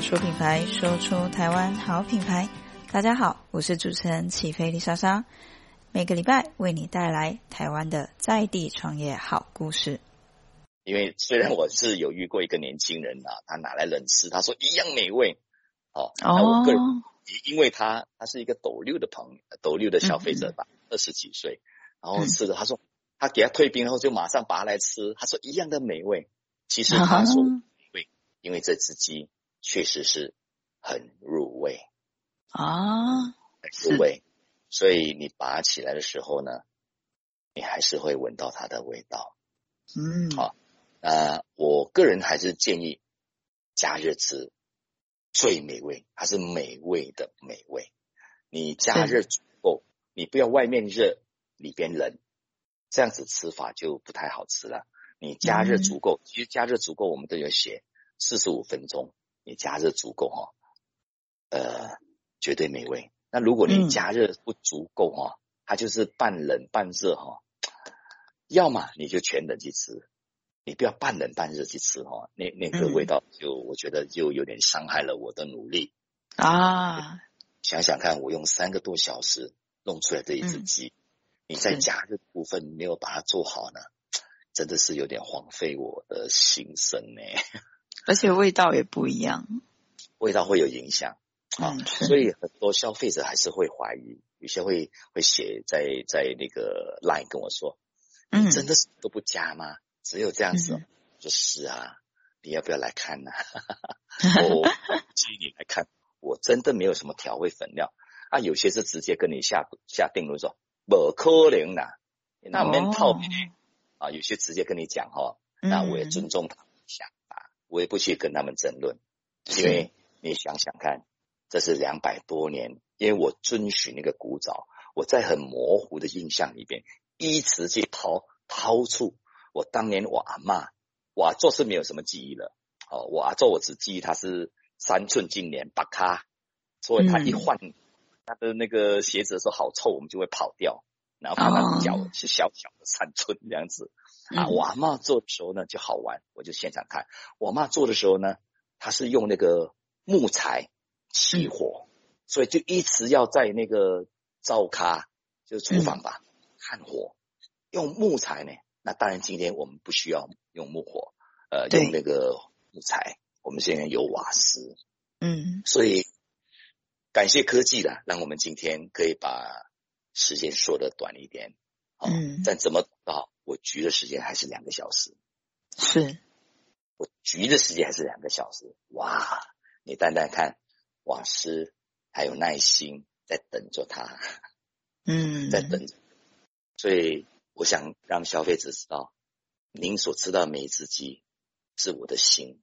话说品牌，说出台湾好品牌。大家好，我是主持人起飞丽莎莎，每个礼拜为你带来台湾的在地创业好故事。因为虽然我是有遇过一个年轻人啊，他拿来冷吃，他说一样美味。哦，那我个人因为他他是一个斗六的朋友，斗六的消费者吧，二十几岁，然后吃的，他说他给他退冰后就马上把它来吃，他说一样的美味。其实他说美味，因为这只鸡确实是很入味啊，很入味，所以你拔起来的时候呢，你还是会闻到它的味道。嗯，好，那我个人还是建议加热吃最美味，它是美味的美味。你加热足够，你不要外面热里边冷，这样子吃法就不太好吃了。你加热足够，其实加热足够，我们都有写四十五分钟。你加热足够哈，呃，绝对美味。那如果你加热不足够哈，它就是半冷半热哈。要么你就全冷去吃，你不要半冷半热去吃哈，那那个味道就我觉得就有点伤害了我的努力啊。想想看，我用三个多小时弄出来这一只鸡，你在加热部分没有把它做好呢？真的是有点荒废我的心声呢，而且味道也不一样，味道会有影响。啊，所以很多消费者还是会怀疑，有些会会写在在那个 line 跟我说，嗯，真的是都不加吗？只有这样子？嗯、就是啊，你要不要来看呢、啊？我请你来看，我真的没有什么调味粉料。啊，有些是直接跟你下下定论说不可能啦，那没套皮。哦啊，有些直接跟你讲哈，那我也尊重他们想法，嗯、我也不去跟他们争论，因为你想想看，这是两百多年，因为我遵循那个古早，我在很模糊的印象里边，一直去掏掏出我当年我阿嬷，我阿祖是没有什么记忆了，哦，我阿祖我只记忆他是三寸金莲八卡，所以他一换他的那个鞋子的时候好臭，我们就会跑掉。然后看他脚是小小的山村这样子、哦、啊，我阿嬷做的时候呢就好玩，我就现场看。我妈做的时候呢，她是用那个木材起火，嗯、所以就一直要在那个灶咖，就是厨房吧，看、嗯、火，用木材呢。那当然今天我们不需要用木火，呃，用那个木材，我们现在有瓦斯，嗯，所以感谢科技啦，让我们今天可以把。时间说的短一点，嗯，但怎么到我焗的时间还是两个小时，是，我焗的时间还是两个小时，哇！你单单看瓦斯还有耐心在等着他，嗯，在等着，所以我想让消费者知道，您所吃到的每一只鸡是我的心，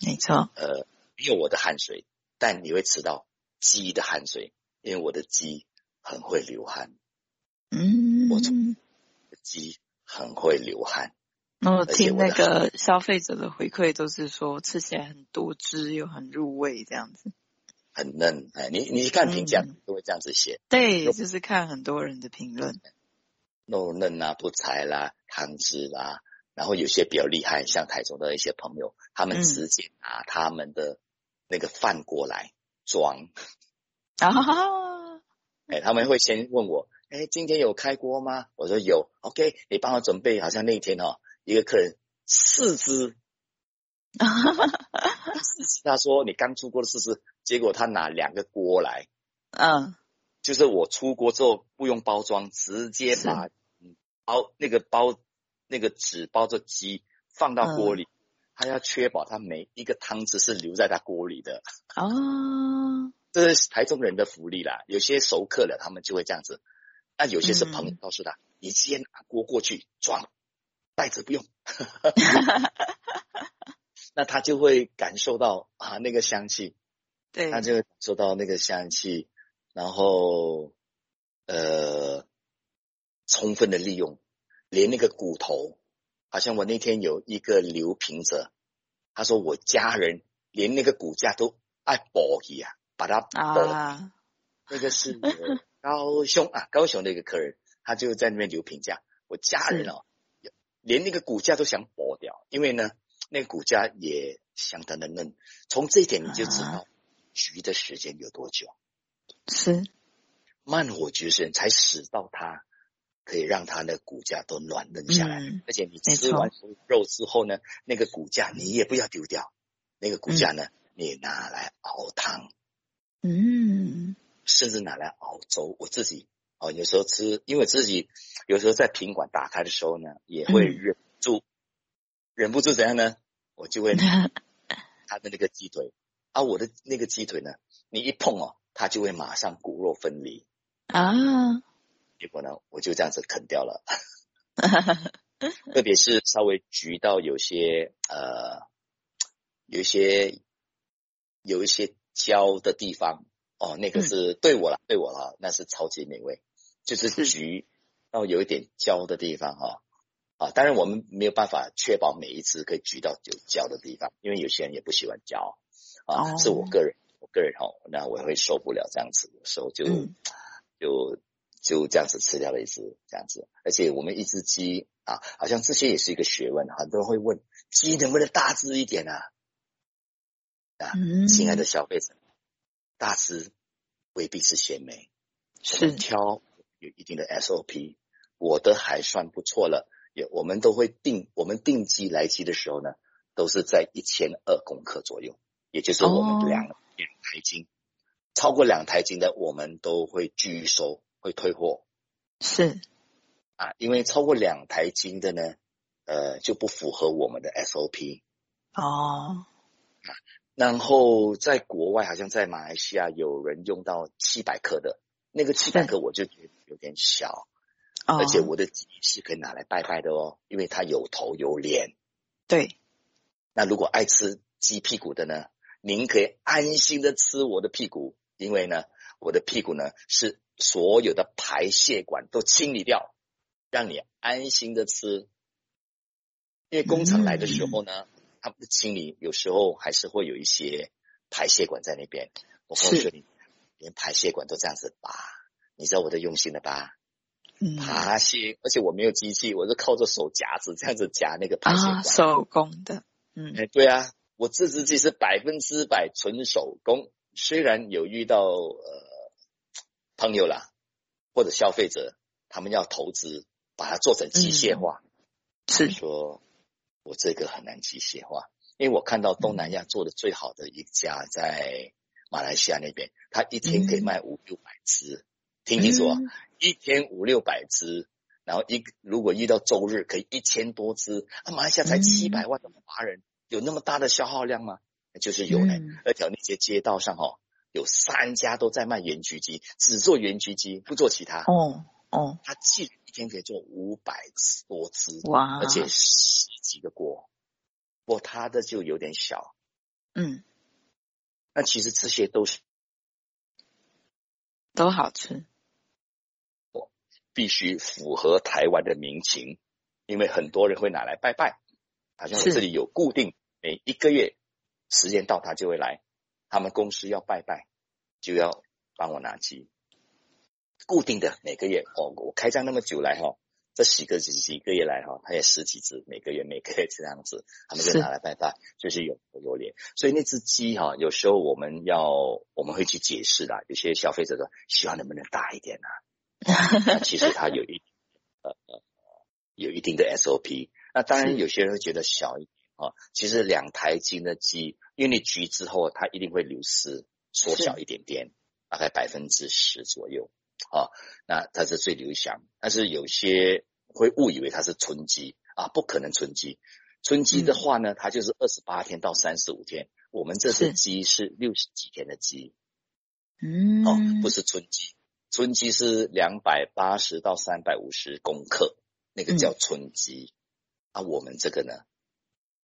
没错，呃，没有我的汗水，但你会吃到鸡的汗水，因为我的鸡。很会流汗，嗯，我从鸡很会流汗。我听那个消费者的回馈都是说吃起来很多汁又很入味，这样子，很嫩。哎，你你看评价都会这样子写，对，就是看很多人的评论，肉嫩啊，不柴啦，汤汁啦，然后有些比较厉害，像台中的一些朋友，他们直接拿他们的那个饭过来装，啊。哎，他们会先问我，哎，今天有开锅吗？我说有，OK，你帮我准备。好像那一天哦，一个客人四只，他说你刚出锅的四只，结果他拿两个锅来，嗯，就是我出锅之后不用包装，直接把包那个包那个纸包着鸡放到锅里，他要确保他每一个汤汁是留在他锅里的。哦。这是台中人的福利啦，有些熟客了，他们就会这样子。那有些是朋友告诉他，嗯、你直接拿锅过去装，袋子不用。那他就会感受到啊那个香气，对，他就会感受到那个香气，然后呃，充分的利用，连那个骨头，好像我那天有一个刘平者，他说我家人连那个骨架都爱保一样。把它剥，啊、那个是高雄 啊，高雄的一个客人，他就在那边留评价。我家人哦，连那个骨架都想剥掉，因为呢，那个骨架也相当的嫩。从这一点你就知道焗的时间有多久。是慢火焗的时间才使到它可以让它的骨架都软嫩下来。嗯、而且你吃完肉之后呢，那个骨架你也不要丢掉，那个骨架呢，嗯、你拿来熬汤。嗯。甚至拿来熬粥，我自己哦，有时候吃，因为自己有时候在品管打开的时候呢，也会忍住，嗯、忍不住怎样呢？我就会 他的那个鸡腿，啊，我的那个鸡腿呢，你一碰哦，它就会马上骨肉分离啊，结果呢，我就这样子啃掉了，特别是稍微焗到有些呃，有一些有一些焦的地方。哦，那个是对我了，嗯、对我了，那是超级美味，就是焗到有一点焦的地方哈，啊，当然我们没有办法确保每一次可以橘到有焦的地方，因为有些人也不喜欢焦，啊，哦、是我个人，我个人哈，那我也会受不了这样子，有时候就、嗯、就就这样子吃掉了一只这样子，而且我们一只鸡啊，好像这些也是一个学问，很多人会问鸡能不能大只一点啊？啊，嗯、亲爱的消费者。大师未必是鲜美，是挑有一定的 SOP。我的还算不错了，也我们都会定，我们定机来机的时候呢，都是在一千二公克左右，也就是我们两、哦、两台斤，超过两台斤的我们都会拒收，会退货。是啊，因为超过两台斤的呢，呃，就不符合我们的 SOP。哦。然后在国外，好像在马来西亚有人用到七百克的，那个七百克我就觉得有点小，而且我的鸡是可以拿来拜拜的哦，因为它有头有脸。对，那如果爱吃鸡屁股的呢，您可以安心的吃我的屁股，因为呢，我的屁股呢是所有的排泄管都清理掉，让你安心的吃。因为工厂来的时候呢。嗯他们的清理有时候还是会有一些排泄管在那边。我告诉你，连排泄管都这样子拔，你知道我的用心了吧？嗯，排泄，而且我没有机器，我是靠着手夹子这样子夹那个排泄管，啊，手工的。嗯，哎，对啊，我这只鸡是百分之百纯手工。虽然有遇到呃朋友啦或者消费者，他们要投资把它做成机械化，嗯，是说。我这个很难机械化，因为我看到东南亚做的最好的一家在马来西亚那边，他一天可以卖五六百只，听清楚啊，一天五六百只，然后一如果遇到周日可以一千多只，啊，马来西亚才七百万的华人，有那么大的消耗量吗？就是有呢，而且那些街道上哈，有三家都在卖原焗鸡，只做原焗鸡，不做其他。哦哦，他既一天可以做五百多只，哇，而且十。几个锅，不过他的就有点小，嗯，那其实这些都是都好吃，我必须符合台湾的民情，因为很多人会拿来拜拜，好像我这里有固定每一个月时间到，他就会来，他们公司要拜拜，就要帮我拿鸡，固定的每个月哦，我开张那么久来哈。这几个几几个月来哈，它也十几只，每个月每个月这样子，他们就拿来拜拜，是就是有有脸。所以那只鸡哈，有时候我们要我们会去解释的，有些消费者说希望能不能大一点呢、啊？其实它有一呃呃有一定的 SOP。那当然有些人会觉得小一点啊，其实两台斤的鸡，因为你焗之后它一定会流失，缩小一点点，大概百分之十左右。啊，那它是最理想，但是有些会误以为它是春鸡啊，不可能春鸡。春鸡的话呢，它就是二十八天到三十五天，我们这只鸡是六十几天的鸡，嗯，哦，不是春鸡，春鸡是两百八十到三百五十公克，那个叫春鸡，嗯、啊，我们这个呢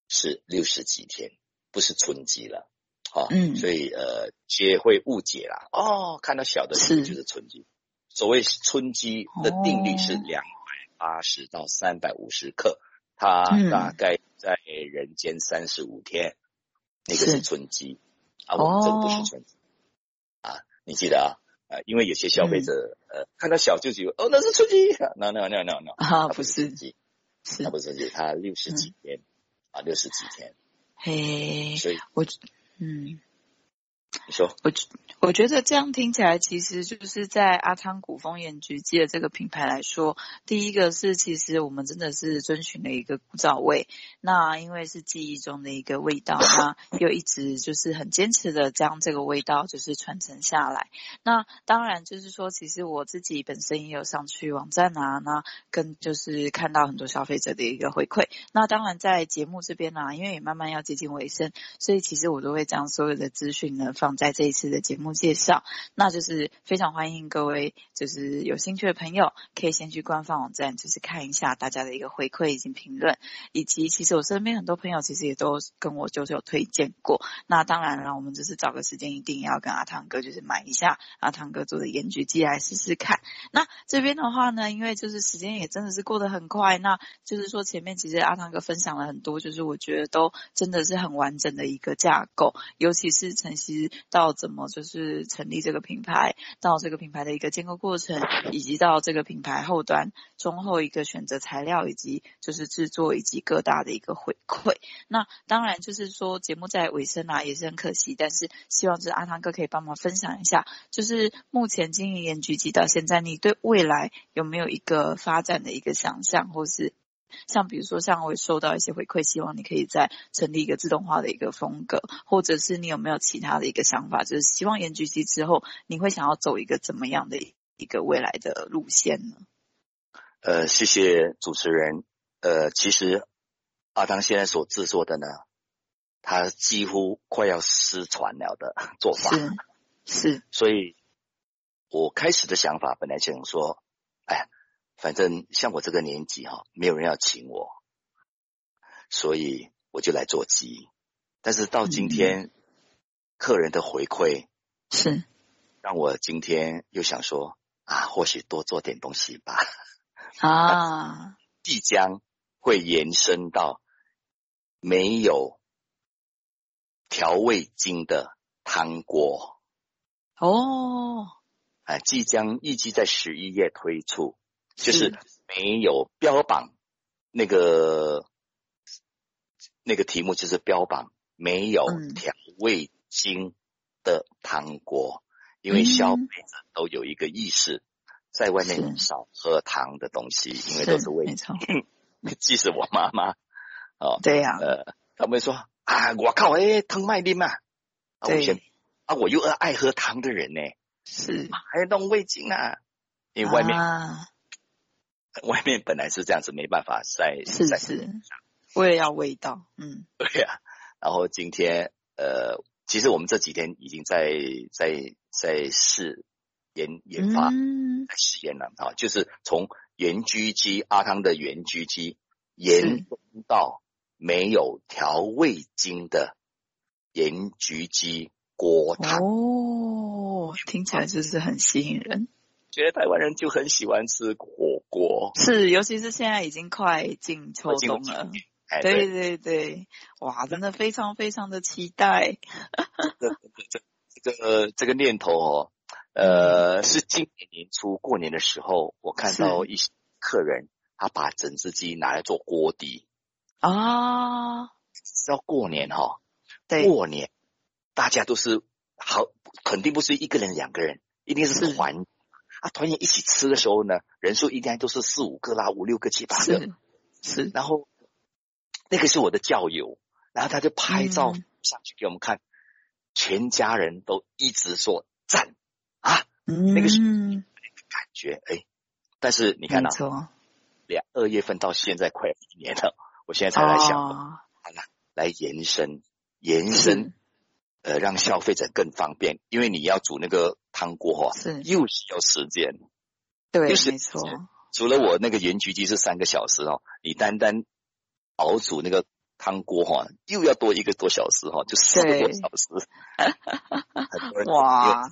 是六十几天，不是春鸡了。啊，嗯，所以呃，皆会误解啦。哦，看到小的鸡就是春鸡。所谓春鸡的定律是两百八十到三百五十克，它大概在人间三十五天，那个是。春鸡，啊，我们这个不是春鸡，啊，你记得啊，啊，因为有些消费者呃看到小就以为哦那是春鸡，no no no no no，啊不是鸡，是。它不是春鸡，它六十几天，啊六十几天，嘿，所以我嗯。你说，我我觉得这样听起来，其实就是在阿汤古风盐焗鸡的这个品牌来说，第一个是其实我们真的是遵循了一个古早味，那因为是记忆中的一个味道，那又一直就是很坚持的将这个味道就是传承下来。那当然就是说，其实我自己本身也有上去网站啊，那跟就是看到很多消费者的一个回馈。那当然在节目这边呢、因为也慢慢要接近尾声，所以其实我都会将所有的资讯呢。放在这一次的节目介绍，那就是非常欢迎各位，就是有兴趣的朋友，可以先去官方网站，就是看一下大家的一个回馈以及评论，以及其实我身边很多朋友其实也都跟我就是有推荐过。那当然了，我们就是找个时间，一定要跟阿汤哥就是买一下阿汤哥做的盐焗鸡来试试看。那这边的话呢，因为就是时间也真的是过得很快，那就是说前面其实阿汤哥分享了很多，就是我觉得都真的是很完整的一个架构，尤其是晨曦。到怎么就是成立这个品牌，到这个品牌的一个建构过程，以及到这个品牌后端中后一个选择材料，以及就是制作以及各大的一个回馈。那当然就是说节目在尾声啊，也是很可惜，但是希望就是阿汤哥可以帮忙分享一下，就是目前经营盐焗鸡到现在，你对未来有没有一个发展的一个想象，或是？像比如说，像我会收到一些回馈，希望你可以再成立一个自动化的一个风格，或者是你有没有其他的一个想法，就是希望盐焗鸡之后你会想要走一个怎么样的一个未来的路线呢？呃，谢谢主持人。呃，其实阿汤现在所制作的呢，他几乎快要失传了的 做法，是是，所以我开始的想法本来想说，哎。反正像我这个年纪哈，没有人要请我，所以我就来做鸡。但是到今天，客人的回馈是让我今天又想说啊，或许多做点东西吧。啊，即将会延伸到没有调味精的汤锅哦，啊，即将预计在十一月推出。就是没有标榜那个那个题目，就是标榜没有调味精的汤锅，因为消费者都有一个意识，在外面少喝糖的东西，因为都是味精。即使我妈妈哦，对呀，呃，他们说啊，我靠，哎，汤卖的嘛，啊，我先啊，我又爱喝糖的人呢，是。还要弄味精啊，因为外面。外面本来是这样子，没办法晒，是是，我也要味道，嗯，对呀、啊。然后今天，呃，其实我们这几天已经在在在试研研发，嗯、在试验了啊，就是从盐焗鸡阿汤的盐焗鸡延伸到没有调味精的盐焗鸡锅汤。哦，听起来就是很吸引人。觉得台湾人就很喜欢吃火锅，是，尤其是现在已经快进秋冬了。对对对，哇，真的非常非常的期待。这这这个这个念头哦，呃，是今年年初过年的时候，我看到一些客人他把整只鸡拿来做锅底啊，是要过年哈、哦，对，过年大家都是好，肯定不是一个人两个人，一定是团。啊，团圆一起吃的时候呢，人数应该都是四五个啦，五六个、七八个。是，是。然后那个是我的教友，然后他就拍照上去给我们看，嗯、全家人都一直说赞啊，嗯、那个是感觉哎。但是你看到、啊，两二月份到现在快一年了，我现在才来想，哦、了，来延伸，延伸。呃，让消费者更方便，因为你要煮那个汤锅哈，是又需要时间，对，就是没错。除了我那个盐焗鸡是三个小时哦，你单单熬煮那个汤锅哈，又要多一个多小时哈，就四个多小时。哇！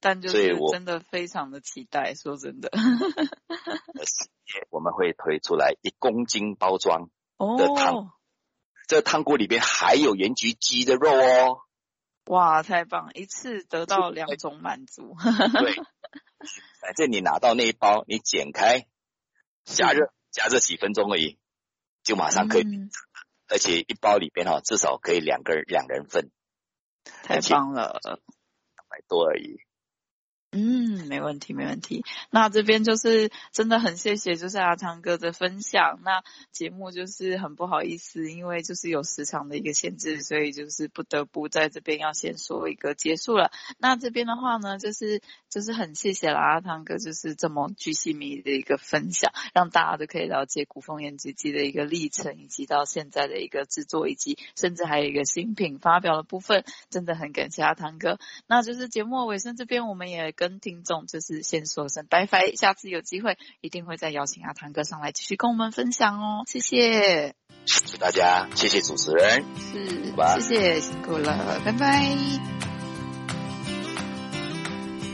但就是真的非常的期待，说真的。我们会推出来一公斤包装的汤。哦这汤锅里边还有盐焗鸡的肉哦！哇，太棒！一次得到两种满足。对，反正你拿到那一包，你剪开，加热，加热几分钟而已，就马上可以。嗯、而且一包里边哈，至少可以两个人两人份，太棒了，两百多而已。嗯，没问题，没问题。那这边就是真的很谢谢，就是阿汤哥的分享。那节目就是很不好意思，因为就是有时长的一个限制，所以就是不得不在这边要先说一个结束了。那这边的话呢，就是就是很谢谢了阿汤哥，就是这么巨细靡的一个分享，让大家都可以了解古风盐焗鸡的一个历程，以及到现在的一个制作，以及甚至还有一个新品发表的部分，真的很感谢阿汤哥。那就是节目尾声这边，我们也跟跟听众就是先说声拜拜，下次有机会一定会再邀请阿汤哥上来继续跟我们分享哦，谢谢，谢谢大家，谢谢主持人，是，谢谢，辛苦了，拜拜，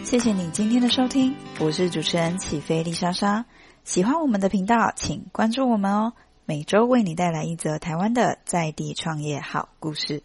谢谢你今天的收听，我是主持人起飞丽莎莎，喜欢我们的频道，请关注我们哦，每周为你带来一则台湾的在地创业好故事。